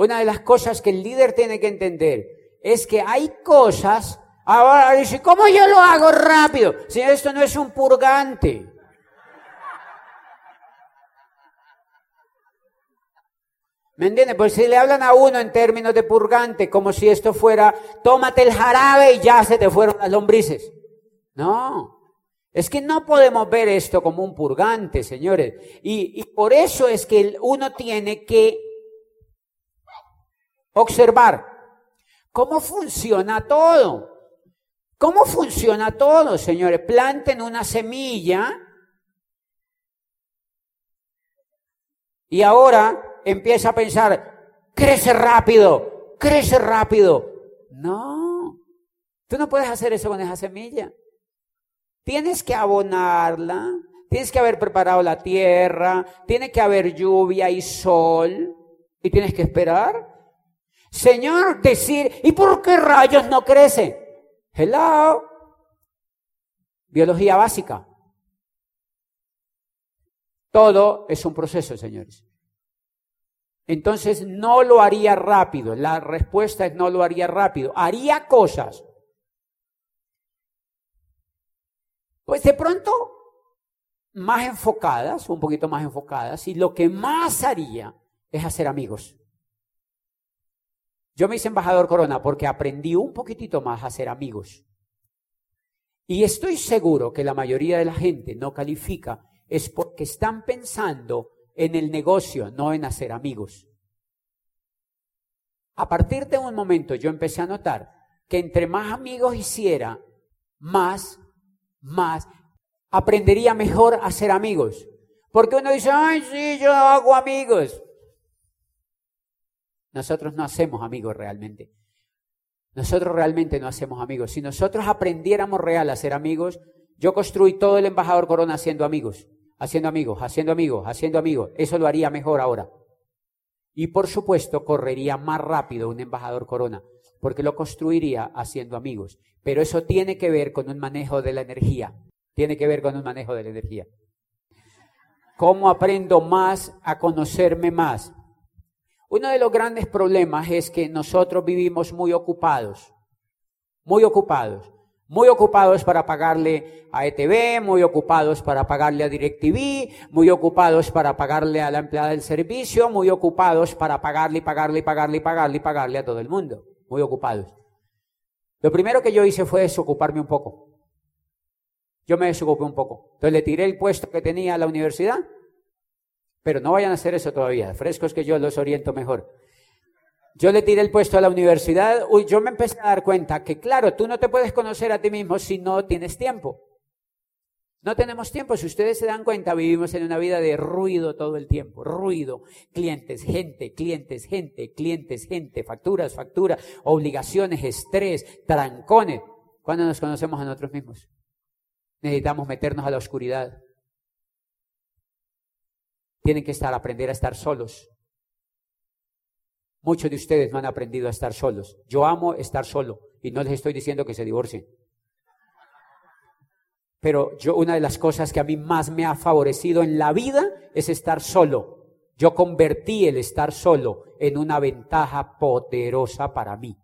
Una de las cosas que el líder tiene que entender es que hay cosas, ahora dice, ¿cómo yo lo hago rápido? Si esto no es un purgante. ¿Me entiendes? Pues si le hablan a uno en términos de purgante, como si esto fuera, tómate el jarabe y ya se te fueron las lombrices. No, es que no podemos ver esto como un purgante, señores. Y por eso es que uno tiene que observar cómo funciona todo. ¿Cómo funciona todo, señores? Planten una semilla y ahora empieza a pensar, crece rápido, crece rápido. No, tú no puedes hacer eso con esa semilla. Tienes que abonarla, tienes que haber preparado la tierra, tiene que haber lluvia y sol, y tienes que esperar. Señor, decir, ¿y por qué rayos no crece? Hello. Biología básica. Todo es un proceso, señores. Entonces no lo haría rápido. La respuesta es no lo haría rápido. Haría cosas. Pues de pronto más enfocadas, un poquito más enfocadas, y lo que más haría es hacer amigos. Yo me hice embajador Corona porque aprendí un poquitito más a hacer amigos. Y estoy seguro que la mayoría de la gente no califica es porque están pensando en el negocio, no en hacer amigos. A partir de un momento yo empecé a notar que entre más amigos hiciera, más, más, aprendería mejor a ser amigos. Porque uno dice, ay, sí, yo hago amigos. Nosotros no hacemos amigos realmente. Nosotros realmente no hacemos amigos. Si nosotros aprendiéramos real a ser amigos, yo construí todo el embajador Corona haciendo amigos haciendo amigos, haciendo amigos, haciendo amigos. Eso lo haría mejor ahora. Y por supuesto, correría más rápido un embajador corona, porque lo construiría haciendo amigos. Pero eso tiene que ver con un manejo de la energía. Tiene que ver con un manejo de la energía. ¿Cómo aprendo más a conocerme más? Uno de los grandes problemas es que nosotros vivimos muy ocupados, muy ocupados muy ocupados para pagarle a ETV, muy ocupados para pagarle a DirecTV, muy ocupados para pagarle a la empleada del servicio, muy ocupados para pagarle y pagarle y pagarle y pagarle y pagarle a todo el mundo. Muy ocupados. Lo primero que yo hice fue desocuparme un poco. Yo me desocupé un poco. Entonces le tiré el puesto que tenía a la universidad, pero no vayan a hacer eso todavía. Frescos que yo los oriento mejor. Yo le tiré el puesto a la universidad, uy, yo me empecé a dar cuenta que, claro, tú no te puedes conocer a ti mismo si no tienes tiempo. No tenemos tiempo, si ustedes se dan cuenta, vivimos en una vida de ruido todo el tiempo, ruido, clientes, gente, clientes, gente, clientes, gente, facturas, facturas, obligaciones, estrés, trancones. ¿Cuándo nos conocemos a nosotros mismos? Necesitamos meternos a la oscuridad. Tienen que estar, aprender a estar solos. Muchos de ustedes no han aprendido a estar solos. Yo amo estar solo y no les estoy diciendo que se divorcien. Pero yo una de las cosas que a mí más me ha favorecido en la vida es estar solo. Yo convertí el estar solo en una ventaja poderosa para mí.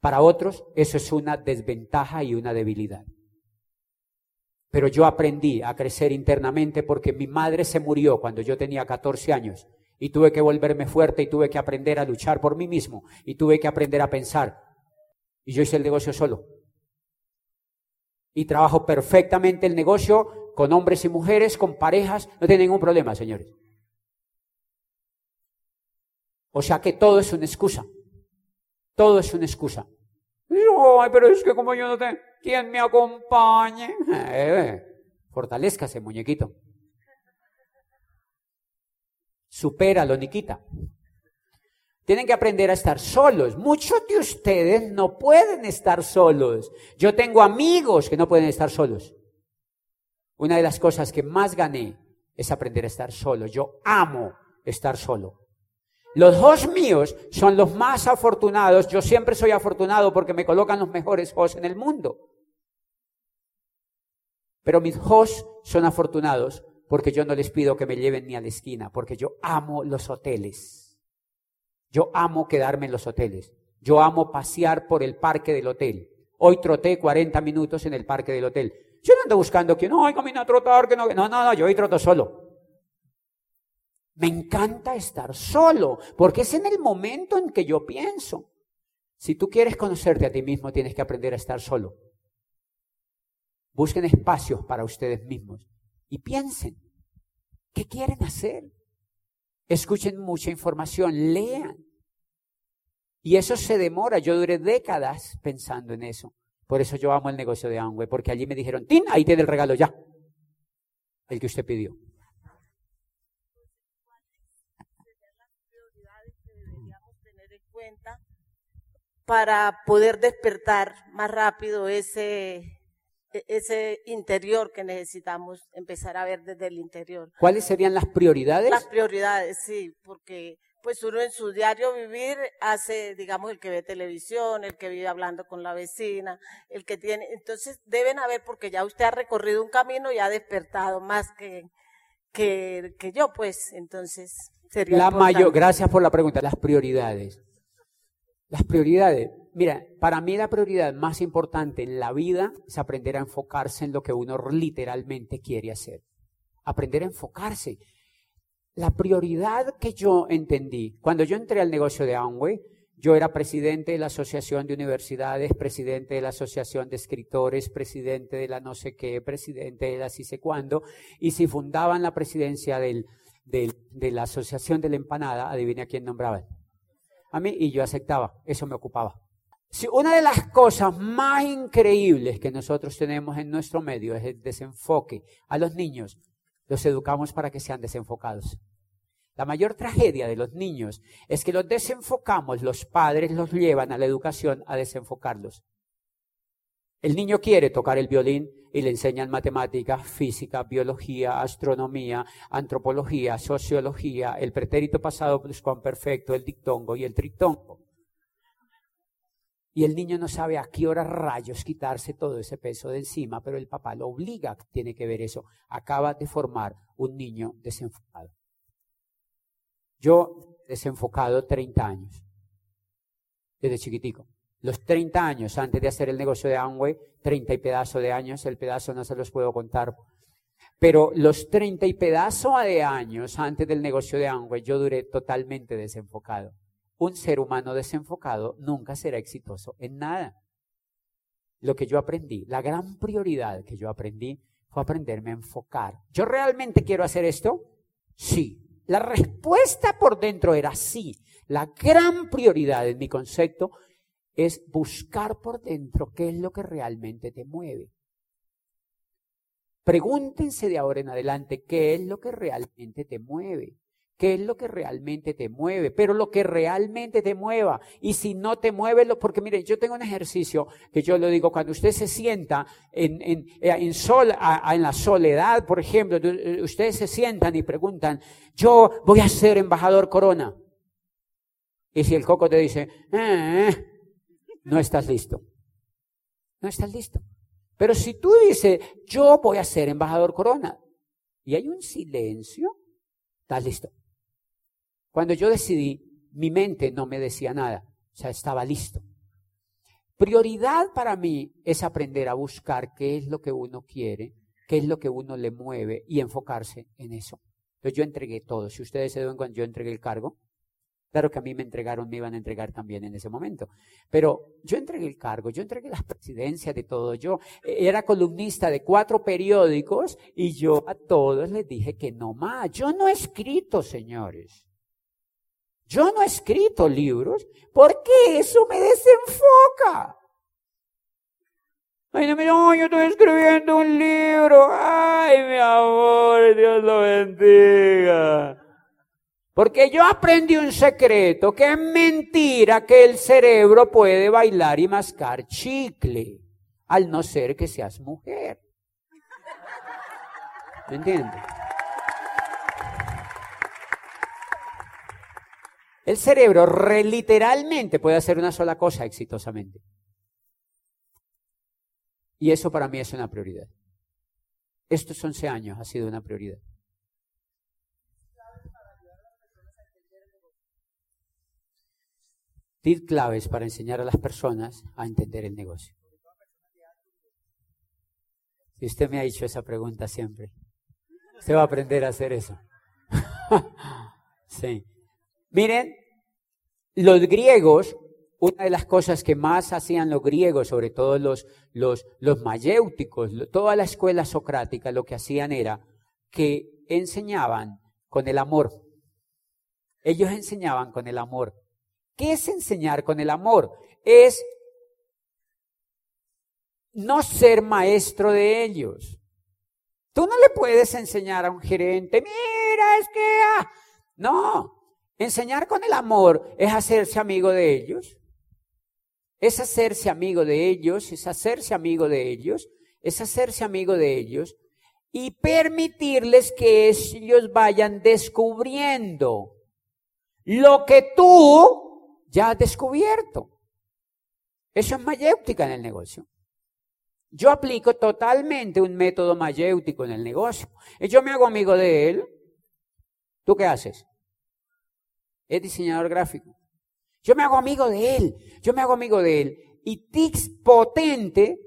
Para otros eso es una desventaja y una debilidad. Pero yo aprendí a crecer internamente porque mi madre se murió cuando yo tenía 14 años y tuve que volverme fuerte y tuve que aprender a luchar por mí mismo y tuve que aprender a pensar. Y yo hice el negocio solo. Y trabajo perfectamente el negocio con hombres y mujeres, con parejas, no tiene ningún problema, señores. O sea que todo es una excusa. Todo es una excusa. Ay, pero es que como yo no tengo, ¿quién me acompañe? Eh, fortalezcase, muñequito. Supéralo, Nikita. Tienen que aprender a estar solos. Muchos de ustedes no pueden estar solos. Yo tengo amigos que no pueden estar solos. Una de las cosas que más gané es aprender a estar solo. Yo amo estar solo. Los hosts míos son los más afortunados. Yo siempre soy afortunado porque me colocan los mejores hosts en el mundo. Pero mis hosts son afortunados porque yo no les pido que me lleven ni a la esquina, porque yo amo los hoteles. Yo amo quedarme en los hoteles. Yo amo pasear por el parque del hotel. Hoy troté 40 minutos en el parque del hotel. Yo no ando buscando que no, camina a trotar, que no, no, no, no, yo hoy troto solo. Me encanta estar solo, porque es en el momento en que yo pienso. Si tú quieres conocerte a ti mismo, tienes que aprender a estar solo. Busquen espacios para ustedes mismos y piensen, ¿qué quieren hacer? Escuchen mucha información, lean. Y eso se demora. Yo duré décadas pensando en eso. Por eso yo amo el negocio de Amway, porque allí me dijeron, Tin, ahí tiene el regalo ya. El que usted pidió. Para poder despertar más rápido ese e-, ese interior que necesitamos empezar a ver desde el interior. ¿Cuáles serían las prioridades? Las prioridades, sí, porque pues uno en su diario vivir hace, digamos, el que ve televisión, el que vive hablando con la vecina, el que tiene, entonces deben haber, porque ya usted ha recorrido un camino y ha despertado más que, que, que yo, pues, entonces sería. La mayor, gracias por la pregunta, las prioridades. Las prioridades. Mira, para mí la prioridad más importante en la vida es aprender a enfocarse en lo que uno literalmente quiere hacer. Aprender a enfocarse. La prioridad que yo entendí, cuando yo entré al negocio de Amway, yo era presidente de la Asociación de Universidades, presidente de la Asociación de Escritores, presidente de la no sé qué, presidente de la sí sé cuándo, y si fundaban la presidencia del, de la Asociación de la Empanada, adivina quién nombraba a mí y yo aceptaba, eso me ocupaba. Si una de las cosas más increíbles que nosotros tenemos en nuestro medio es el desenfoque. A los niños los educamos para que sean desenfocados. La mayor tragedia de los niños es que los desenfocamos, los padres los llevan a la educación a desenfocarlos. El niño quiere tocar el violín y le enseñan matemáticas, física, biología, astronomía, antropología, sociología, el pretérito pasado perfecto, el dictongo y el tritongo. Y el niño no sabe a qué hora rayos quitarse todo ese peso de encima, pero el papá lo obliga, tiene que ver eso. Acaba de formar un niño desenfocado. Yo desenfocado 30 años, desde chiquitico los 30 años antes de hacer el negocio de Amway, 30 y pedazo de años, el pedazo no se los puedo contar. Pero los 30 y pedazo de años antes del negocio de Amway, yo duré totalmente desenfocado. Un ser humano desenfocado nunca será exitoso en nada. Lo que yo aprendí, la gran prioridad que yo aprendí fue aprenderme a enfocar. ¿Yo realmente quiero hacer esto? Sí. La respuesta por dentro era sí. La gran prioridad en mi concepto es buscar por dentro qué es lo que realmente te mueve. Pregúntense de ahora en adelante qué es lo que realmente te mueve. ¿Qué es lo que realmente te mueve? Pero lo que realmente te mueva. Y si no te mueve, porque mire, yo tengo un ejercicio que yo lo digo, cuando usted se sienta en, en, en, sol, en la soledad, por ejemplo, ustedes se sientan y preguntan, yo voy a ser embajador corona. Y si el coco te dice, eh, no estás listo. No estás listo. Pero si tú dices, yo voy a ser embajador corona, y hay un silencio, estás listo. Cuando yo decidí, mi mente no me decía nada, o sea, estaba listo. Prioridad para mí es aprender a buscar qué es lo que uno quiere, qué es lo que uno le mueve y enfocarse en eso. Entonces yo entregué todo. Si ustedes se ven cuando yo entregué el cargo, Claro que a mí me entregaron, me iban a entregar también en ese momento. Pero yo entregué el cargo, yo entregué las presidencias de todo. Yo era columnista de cuatro periódicos y yo a todos les dije que no más. Yo no he escrito, señores. Yo no he escrito libros porque eso me desenfoca. Ay, no, mira, yo estoy escribiendo un libro. Ay, mi amor, Dios lo bendiga. Porque yo aprendí un secreto, que es mentira que el cerebro puede bailar y mascar chicle, al no ser que seas mujer. ¿Me entiendes? El cerebro literalmente puede hacer una sola cosa exitosamente. Y eso para mí es una prioridad. Estos 11 años ha sido una prioridad. Tip claves para enseñar a las personas a entender el negocio. Si usted me ha hecho esa pregunta siempre, usted va a aprender a hacer eso. sí. Miren, los griegos, una de las cosas que más hacían los griegos, sobre todo los, los, los mayéuticos, toda la escuela socrática, lo que hacían era que enseñaban con el amor. Ellos enseñaban con el amor. ¿Qué es enseñar con el amor? Es no ser maestro de ellos. Tú no le puedes enseñar a un gerente, mira, es que... Ah". No, enseñar con el amor es hacerse amigo de ellos. Es hacerse amigo de ellos, es hacerse amigo de ellos, es hacerse amigo de ellos y permitirles que ellos vayan descubriendo lo que tú ya descubierto. Eso es mayéutica en el negocio. Yo aplico totalmente un método mayéutico en el negocio. Y yo me hago amigo de él. ¿Tú qué haces? Es diseñador gráfico. Yo me hago amigo de él. Yo me hago amigo de él. Y tics potente.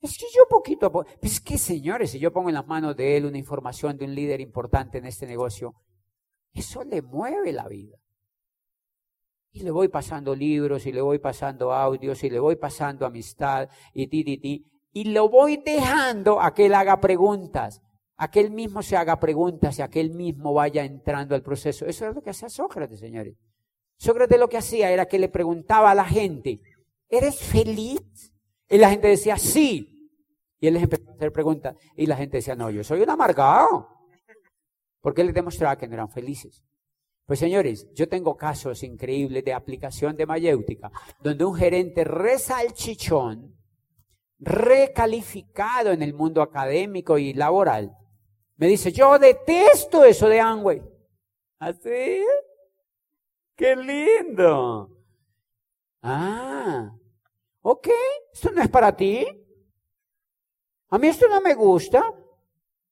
Es que yo poquito a poco. Pues es que, señores, si yo pongo en las manos de él una información de un líder importante en este negocio, eso le mueve la vida. Y le voy pasando libros, y le voy pasando audios, y le voy pasando amistad, y ti, ti, ti. Y lo voy dejando a que él haga preguntas, a que él mismo se haga preguntas y a que él mismo vaya entrando al proceso. Eso es lo que hacía Sócrates, señores. Sócrates lo que hacía era que le preguntaba a la gente, ¿eres feliz? Y la gente decía, sí. Y él les empezó a hacer preguntas. Y la gente decía, no, yo soy un amargado. Porque él les demostraba que no eran felices. Pues señores, yo tengo casos increíbles de aplicación de mayéutica, donde un gerente resalchichón, recalificado en el mundo académico y laboral, me dice, yo detesto eso de Amway. ¿Así? ¡Qué lindo! Ah, ok, esto no es para ti. A mí esto no me gusta.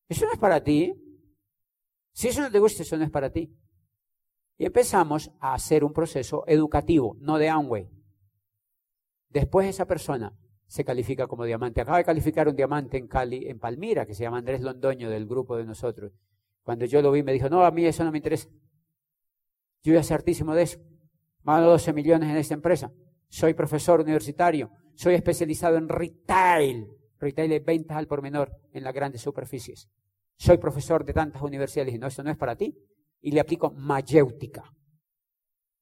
Eso no es para ti. Si eso no te gusta, eso no es para ti. Y empezamos a hacer un proceso educativo, no de Amway. Después esa persona se califica como diamante. Acaba de calificar un diamante en Cali, en Palmira, que se llama Andrés Londoño del grupo de nosotros. Cuando yo lo vi me dijo, no, a mí eso no me interesa. Yo voy a ser artísimo de eso. Más de 12 millones en esta empresa. Soy profesor universitario. Soy especializado en retail. Retail es ventas al por menor en las grandes superficies. Soy profesor de tantas universidades. Y no, eso no es para ti y le aplico mayéutica,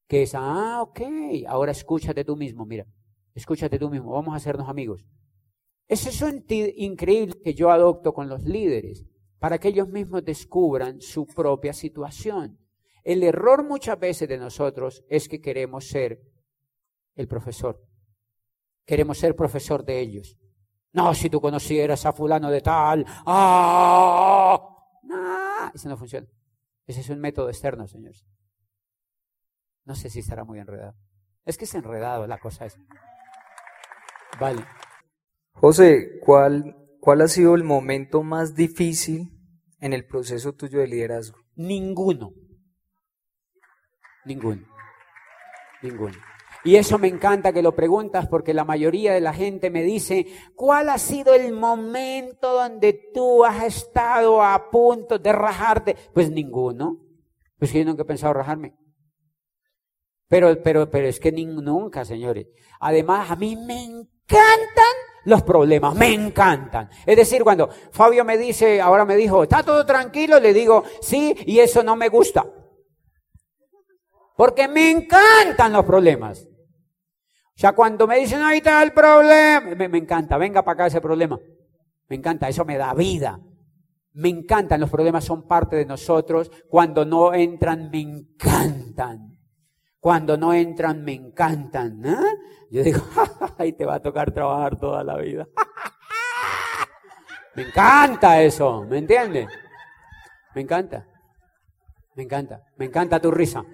que es, ah, ok, ahora escúchate tú mismo, mira, escúchate tú mismo, vamos a hacernos amigos. Eso es un increíble que yo adopto con los líderes, para que ellos mismos descubran su propia situación. El error muchas veces de nosotros es que queremos ser el profesor. Queremos ser profesor de ellos. No, si tú conocieras a fulano de tal, ah, no, eso no funciona. Ese es un método externo, señores. No sé si estará muy enredado. Es que es enredado la cosa esa. Vale. José, ¿cuál, ¿cuál ha sido el momento más difícil en el proceso tuyo de liderazgo? Ninguno. Ninguno. Ninguno. Y eso me encanta que lo preguntas porque la mayoría de la gente me dice, ¿cuál ha sido el momento donde tú has estado a punto de rajarte? Pues ninguno. Pues yo nunca he pensado rajarme. Pero, pero, pero es que nunca, señores. Además, a mí me encantan los problemas, me encantan. Es decir, cuando Fabio me dice, ahora me dijo, ¿está todo tranquilo? Le digo, sí, y eso no me gusta. Porque me encantan los problemas. Sea, cuando me dicen, ahí está el problema, me, encanta, venga para acá ese problema. Me encanta, eso me da vida. Me encantan, los problemas son parte de nosotros. Cuando no entran, me encantan. Cuando no entran, me encantan. ¿eh? Yo digo, ahí te va a tocar trabajar toda la vida. me encanta eso, ¿me entiendes? Me encanta. Me encanta. Me encanta tu risa.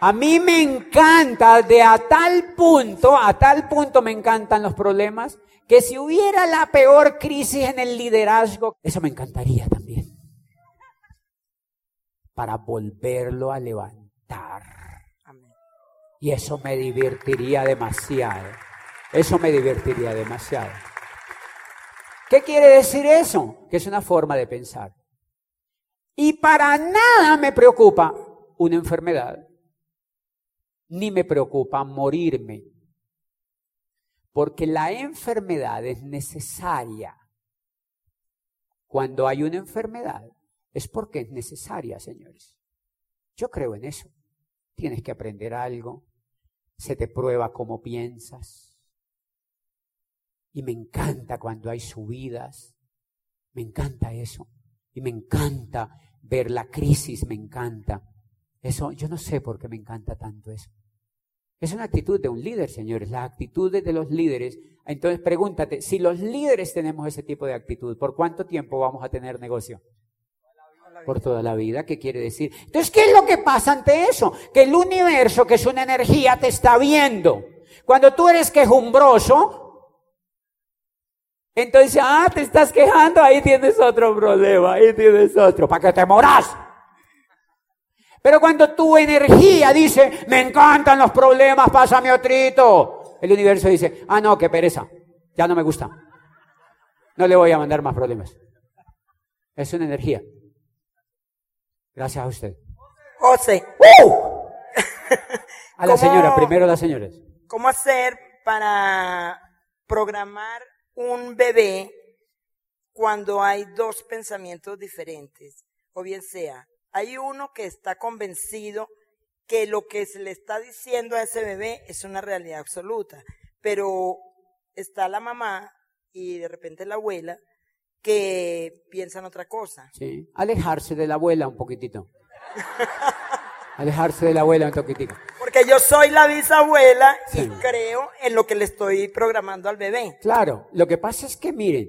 A mí me encanta de a tal punto, a tal punto me encantan los problemas, que si hubiera la peor crisis en el liderazgo, eso me encantaría también. Para volverlo a levantar. Y eso me divertiría demasiado. Eso me divertiría demasiado. ¿Qué quiere decir eso? Que es una forma de pensar. Y para nada me preocupa una enfermedad, ni me preocupa morirme, porque la enfermedad es necesaria. Cuando hay una enfermedad, es porque es necesaria, señores. Yo creo en eso. Tienes que aprender algo, se te prueba cómo piensas. Y me encanta cuando hay subidas, me encanta eso. Y me encanta ver la crisis, me encanta. Eso, yo no sé por qué me encanta tanto eso. Es una actitud de un líder, señores, las actitudes de los líderes. Entonces pregúntate, si los líderes tenemos ese tipo de actitud, ¿por cuánto tiempo vamos a tener negocio? Por toda la vida, ¿qué quiere decir? Entonces, ¿qué es lo que pasa ante eso? Que el universo, que es una energía, te está viendo. Cuando tú eres quejumbroso, entonces, ah, te estás quejando, ahí tienes otro problema, ahí tienes otro, para que te moras. Pero cuando tu energía dice, me encantan los problemas, pásame otrito, el universo dice, ah, no, qué pereza, ya no me gusta. No le voy a mandar más problemas. Es una energía. Gracias a usted. José. ¡Uh! A la señora, primero las señoras. ¿Cómo hacer para programar un bebé cuando hay dos pensamientos diferentes? O bien sea, hay uno que está convencido que lo que se le está diciendo a ese bebé es una realidad absoluta, pero está la mamá y de repente la abuela que piensan otra cosa. Sí. Alejarse de la abuela un poquitito. Alejarse de la abuela un poquitito. Porque yo soy la bisabuela y creo en lo que le estoy programando al bebé. Claro, lo que pasa es que miren,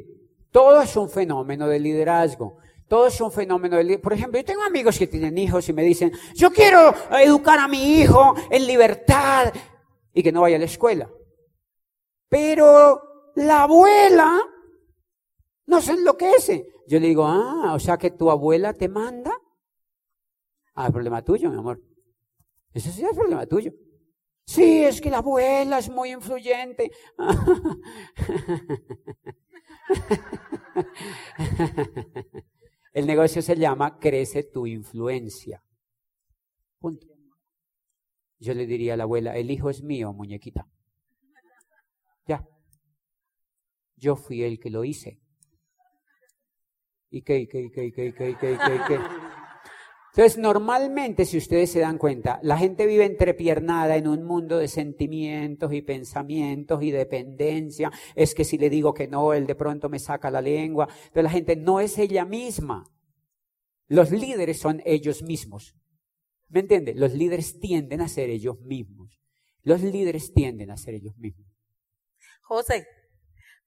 todo es un fenómeno de liderazgo. Todo es un fenómeno. Por ejemplo, yo tengo amigos que tienen hijos y me dicen, yo quiero educar a mi hijo en libertad y que no vaya a la escuela. Pero la abuela no se enloquece. Yo le digo, ah, o sea que tu abuela te manda. Ah, el problema tuyo, mi amor. Ese sí es problema tuyo. Sí, es que la abuela es muy influyente. El negocio se llama Crece tu influencia. Punto. Yo le diría a la abuela, el hijo es mío, muñequita. Ya. Yo fui el que lo hice. ¿Y qué, y qué, qué, qué, qué, qué, qué, Entonces, normalmente, si ustedes se dan cuenta, la gente vive entrepiernada en un mundo de sentimientos y pensamientos y dependencia. Es que si le digo que no, él de pronto me saca la lengua. Pero la gente no es ella misma. Los líderes son ellos mismos. ¿Me entiende? Los líderes tienden a ser ellos mismos. Los líderes tienden a ser ellos mismos. José,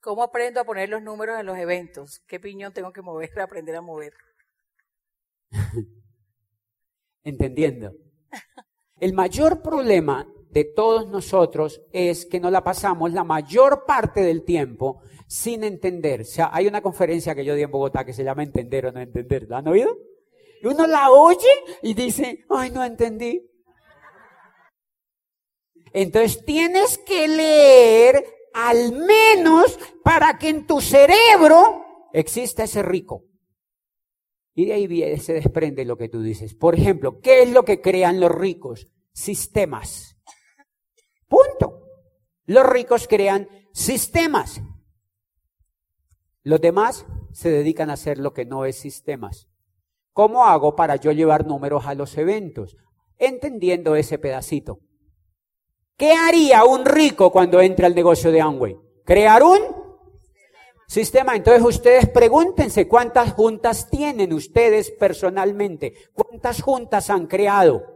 ¿Cómo aprendo a poner los números en los eventos? ¿Qué piñón tengo que mover para aprender a mover? Entendiendo. El mayor problema de todos nosotros es que nos la pasamos la mayor parte del tiempo sin entender. O sea, hay una conferencia que yo di en Bogotá que se llama Entender o no entender. ¿La han oído? Y uno la oye y dice, ay, no entendí. Entonces tienes que leer al menos para que en tu cerebro exista ese rico. Y de ahí se desprende lo que tú dices. Por ejemplo, ¿qué es lo que crean los ricos? Sistemas. Punto. Los ricos crean sistemas. Los demás se dedican a hacer lo que no es sistemas. ¿Cómo hago para yo llevar números a los eventos? Entendiendo ese pedacito. ¿Qué haría un rico cuando entra al negocio de Amway? Crear un sistema. Entonces ustedes pregúntense cuántas juntas tienen ustedes personalmente. ¿Cuántas juntas han creado?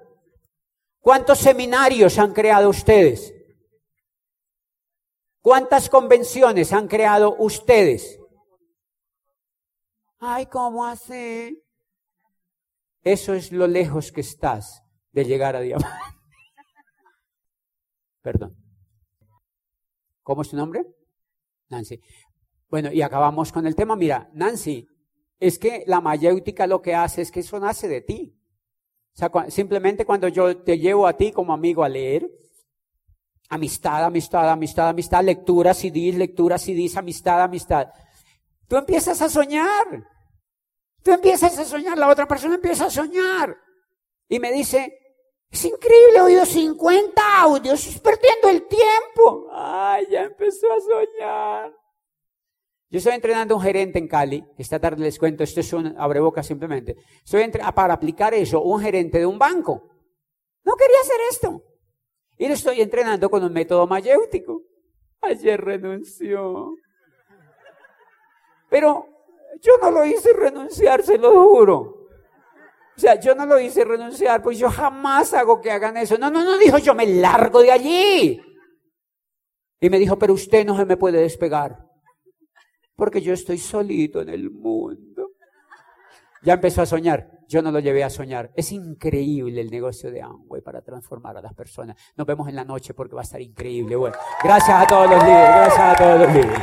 ¿Cuántos seminarios han creado ustedes? ¿Cuántas convenciones han creado ustedes? Ay, ¿cómo hace? Eso es lo lejos que estás de llegar a diamante. Perdón. ¿Cómo es tu nombre? Nancy. Bueno, y acabamos con el tema. Mira, Nancy, es que la mayéutica lo que hace es que eso nace de ti. O sea, simplemente cuando yo te llevo a ti como amigo a leer, Amistad, amistad, amistad, amistad, lectura, CDs, lectura, CDs, amistad, amistad. Tú empiezas a soñar. Tú empiezas a soñar, la otra persona empieza a soñar. Y me dice, es increíble, he oído 50 audios, perdiendo el tiempo. Ay, ya empezó a soñar. Yo estoy entrenando a un gerente en Cali, esta tarde les cuento, esto es un abreboca simplemente. Estoy para aplicar eso, un gerente de un banco. No quería hacer esto. Y lo estoy entrenando con un método mayéutico. Ayer renunció. Pero yo no lo hice renunciar, se lo juro. O sea, yo no lo hice renunciar, pues yo jamás hago que hagan eso. No, no, no, dijo, yo me largo de allí. Y me dijo, pero usted no se me puede despegar. Porque yo estoy solito en el mundo. Ya empezó a soñar. Yo no lo llevé a soñar. Es increíble el negocio de Amway para transformar a las personas. Nos vemos en la noche porque va a estar increíble. Bueno, gracias a todos los líderes. Gracias a todos los líderes.